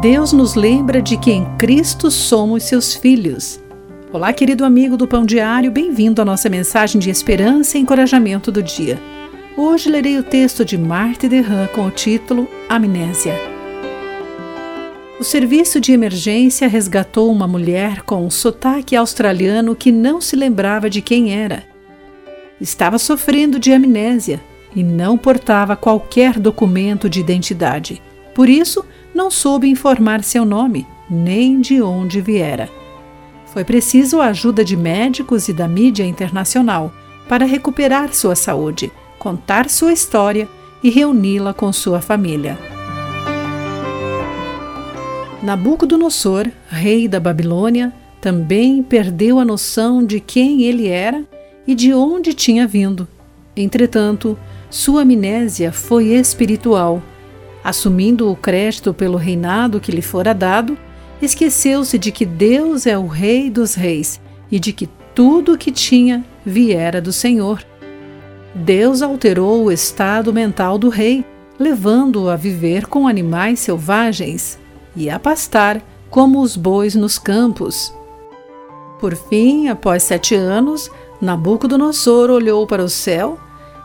Deus nos lembra de que em Cristo somos seus filhos. Olá, querido amigo do Pão Diário, bem-vindo à nossa mensagem de esperança e encorajamento do dia. Hoje lerei o texto de Marta Derran com o título Amnésia. O serviço de emergência resgatou uma mulher com um sotaque australiano que não se lembrava de quem era. Estava sofrendo de amnésia e não portava qualquer documento de identidade. Por isso, não soube informar seu nome, nem de onde viera. Foi preciso a ajuda de médicos e da mídia internacional para recuperar sua saúde, contar sua história e reuni-la com sua família. Nabucodonosor, rei da Babilônia, também perdeu a noção de quem ele era e de onde tinha vindo. Entretanto, sua amnésia foi espiritual. Assumindo o crédito pelo reinado que lhe fora dado, esqueceu-se de que Deus é o Rei dos Reis e de que tudo o que tinha viera do Senhor. Deus alterou o estado mental do rei, levando-o a viver com animais selvagens e a pastar como os bois nos campos. Por fim, após sete anos, Nabucodonosor olhou para o céu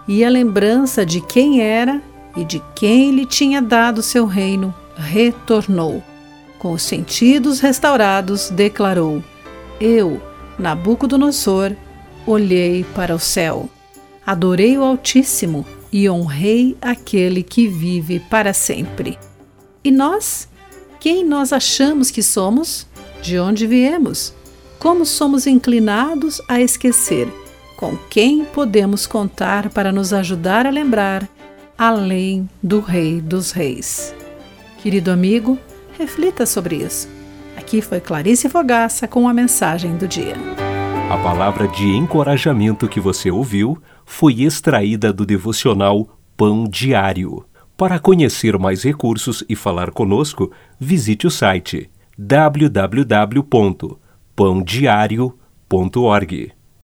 e a lembrança de quem era e de quem lhe tinha dado seu reino retornou com os sentidos restaurados, declarou: Eu, Nabucodonosor, olhei para o céu, adorei o Altíssimo e honrei aquele que vive para sempre. E nós? Quem nós achamos que somos? De onde viemos? Como somos inclinados a esquecer? Com quem podemos contar para nos ajudar a lembrar, além do Rei dos Reis? Querido amigo, Reflita sobre isso. Aqui foi Clarice Fogaça com a mensagem do dia. A palavra de encorajamento que você ouviu foi extraída do devocional Pão Diário. Para conhecer mais recursos e falar conosco, visite o site www.pãodiario.org.